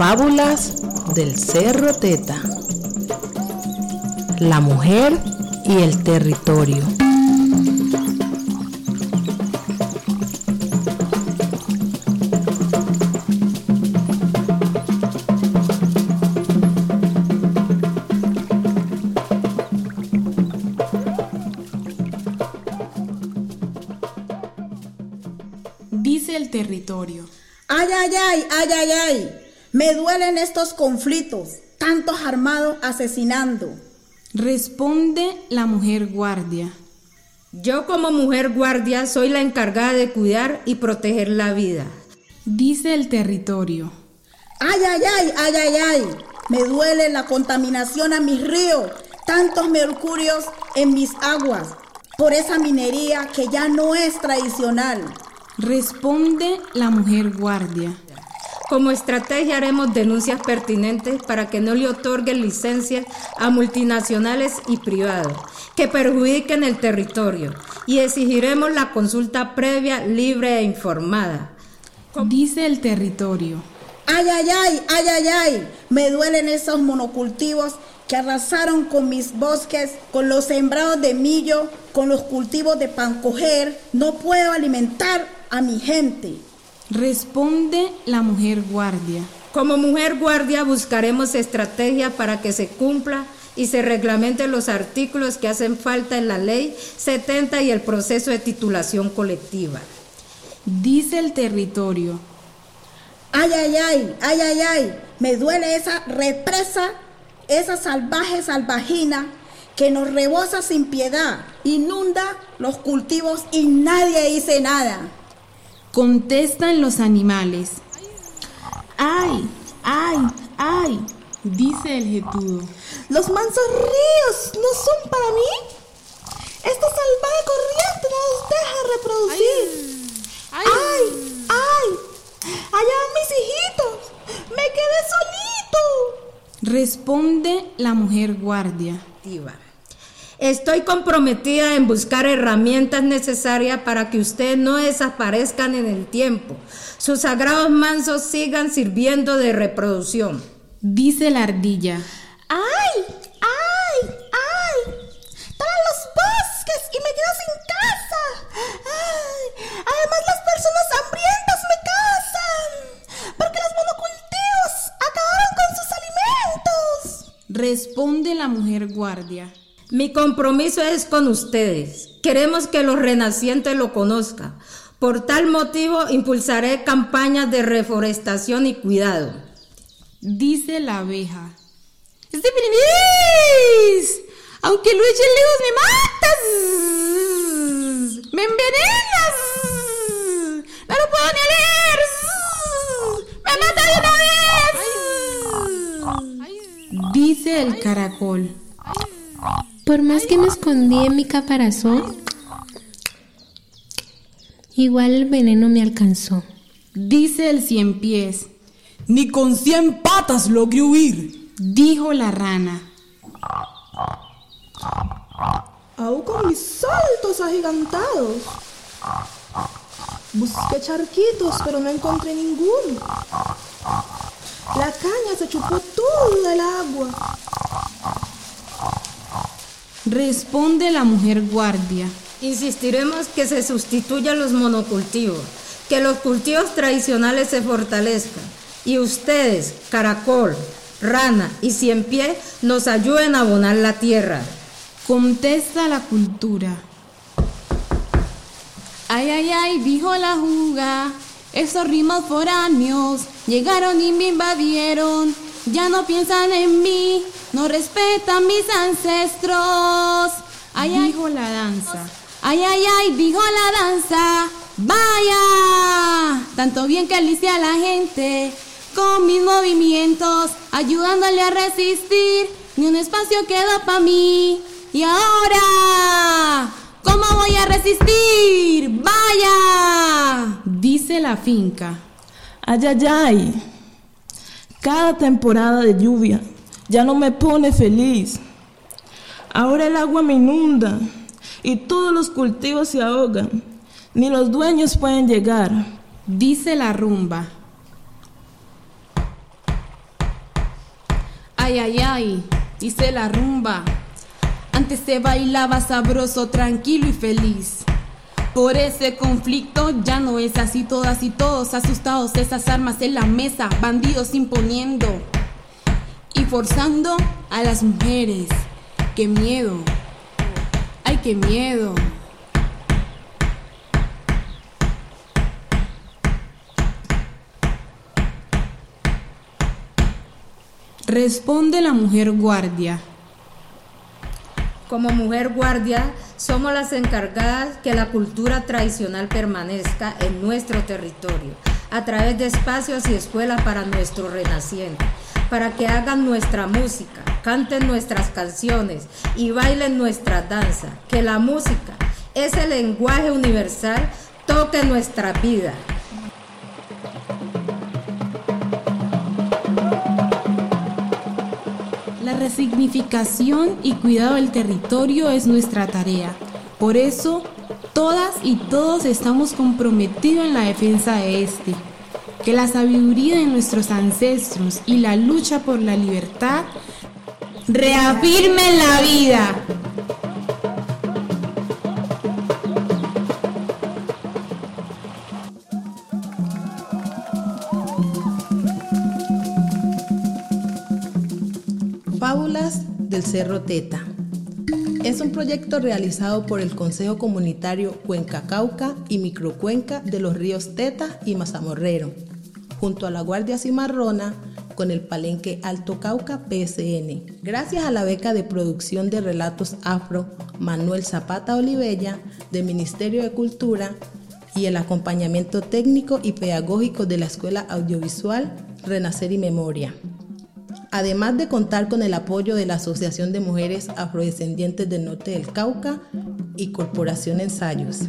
Fábulas del Cerro Teta. La mujer y el territorio. Territorio. Ay, ay, ay, ay, ay, ay. Me duelen estos conflictos, tantos armados asesinando. Responde la mujer guardia. Yo como mujer guardia soy la encargada de cuidar y proteger la vida. Dice el territorio. Ay, ay, ay, ay, ay, ay. Me duele la contaminación a mis ríos, tantos mercurios en mis aguas, por esa minería que ya no es tradicional. Responde la mujer guardia. Como estrategia haremos denuncias pertinentes para que no le otorguen licencias a multinacionales y privados que perjudiquen el territorio y exigiremos la consulta previa, libre e informada. Dice el territorio. Ay, ay, ay, ay, ay, ay. Me duelen esos monocultivos que arrasaron con mis bosques, con los sembrados de millo, con los cultivos de pancoger. No puedo alimentar a mi gente. Responde la mujer guardia. Como mujer guardia buscaremos estrategia para que se cumpla y se reglamenten los artículos que hacen falta en la ley 70 y el proceso de titulación colectiva. Dice el territorio. Ay, ay, ay, ay, ay, ay. Me duele esa represa, esa salvaje salvajina que nos rebosa sin piedad, inunda los cultivos y nadie dice nada. Contestan los animales. ¡Ay! ¡Ay! ¡Ay! Dice el jetudo. Los mansos ríos no son para mí. Esta salvaje corriente no nos deja reproducir. ¡Ay! ¡Ay! ¡Ay! ¡Allá van mis hijitos! ¡Me quedé solito! Responde la mujer guardia. Estoy comprometida en buscar herramientas necesarias para que ustedes no desaparezcan en el tiempo. Sus sagrados mansos sigan sirviendo de reproducción. Dice la ardilla. ¡Ay! ¡Ay! ¡Ay! ¡Para los bosques y me quedo sin casa! ¡Ay! Además las personas hambrientas me cazan porque los monocultivos acabaron con sus alimentos. Responde la mujer guardia. Mi compromiso es con ustedes. Queremos que los renacientes lo conozcan. Por tal motivo impulsaré campañas de reforestación y cuidado. Dice la abeja. ¡Este feliz! Aunque lo echen lejos me matas. ¡Me envenenas! ¡No lo puedo ni leer! ¡Me mata de una vez! Dice el caracol. Por más que me escondí en mi caparazón, igual el veneno me alcanzó. Dice el cien pies. Ni con cien patas logré huir. Dijo la rana. Aún con mis saltos agigantados. Busqué charquitos, pero no encontré ninguno. La caña se chupó toda el agua. Responde la mujer guardia. Insistiremos que se sustituyan los monocultivos, que los cultivos tradicionales se fortalezcan y ustedes, caracol, rana y cien pie, nos ayuden a abonar la tierra. Contesta la cultura. Ay, ay, ay, dijo la juga. Esos ritmos foráneos llegaron y me invadieron. Ya no piensan en mí, no respetan mis ancestros. Ay, ay, Dijo la danza. ay, ay, ay, dijo la danza. Vaya, tanto bien que alicia a la gente con mis movimientos, ayudándole a resistir. Ni un espacio quedó para mí. Y ahora, ¿cómo voy a resistir? Vaya. Dice la finca. Ay, ay, ay. Cada temporada de lluvia ya no me pone feliz. Ahora el agua me inunda y todos los cultivos se ahogan. Ni los dueños pueden llegar. Dice la rumba. Ay, ay, ay, dice la rumba. Antes se bailaba sabroso, tranquilo y feliz. Por ese conflicto ya no es así, todas y todos asustados, esas armas en la mesa, bandidos imponiendo y forzando a las mujeres. ¡Qué miedo! ¡Ay, qué miedo! Responde la mujer guardia. Como mujer guardia, somos las encargadas que la cultura tradicional permanezca en nuestro territorio, a través de espacios y escuelas para nuestro renaciente, para que hagan nuestra música, canten nuestras canciones y bailen nuestra danza, que la música, ese lenguaje universal, toque nuestra vida. Resignificación y cuidado del territorio es nuestra tarea. Por eso, todas y todos estamos comprometidos en la defensa de este. Que la sabiduría de nuestros ancestros y la lucha por la libertad reafirmen la vida. Cerro Teta. Es un proyecto realizado por el Consejo Comunitario Cuenca Cauca y Microcuenca de los ríos Teta y Mazamorrero, junto a la Guardia Cimarrona con el Palenque Alto Cauca PSN. Gracias a la beca de producción de relatos afro Manuel Zapata Olivella del Ministerio de Cultura y el acompañamiento técnico y pedagógico de la Escuela Audiovisual Renacer y Memoria además de contar con el apoyo de la Asociación de Mujeres Afrodescendientes del Norte del Cauca y Corporación Ensayos.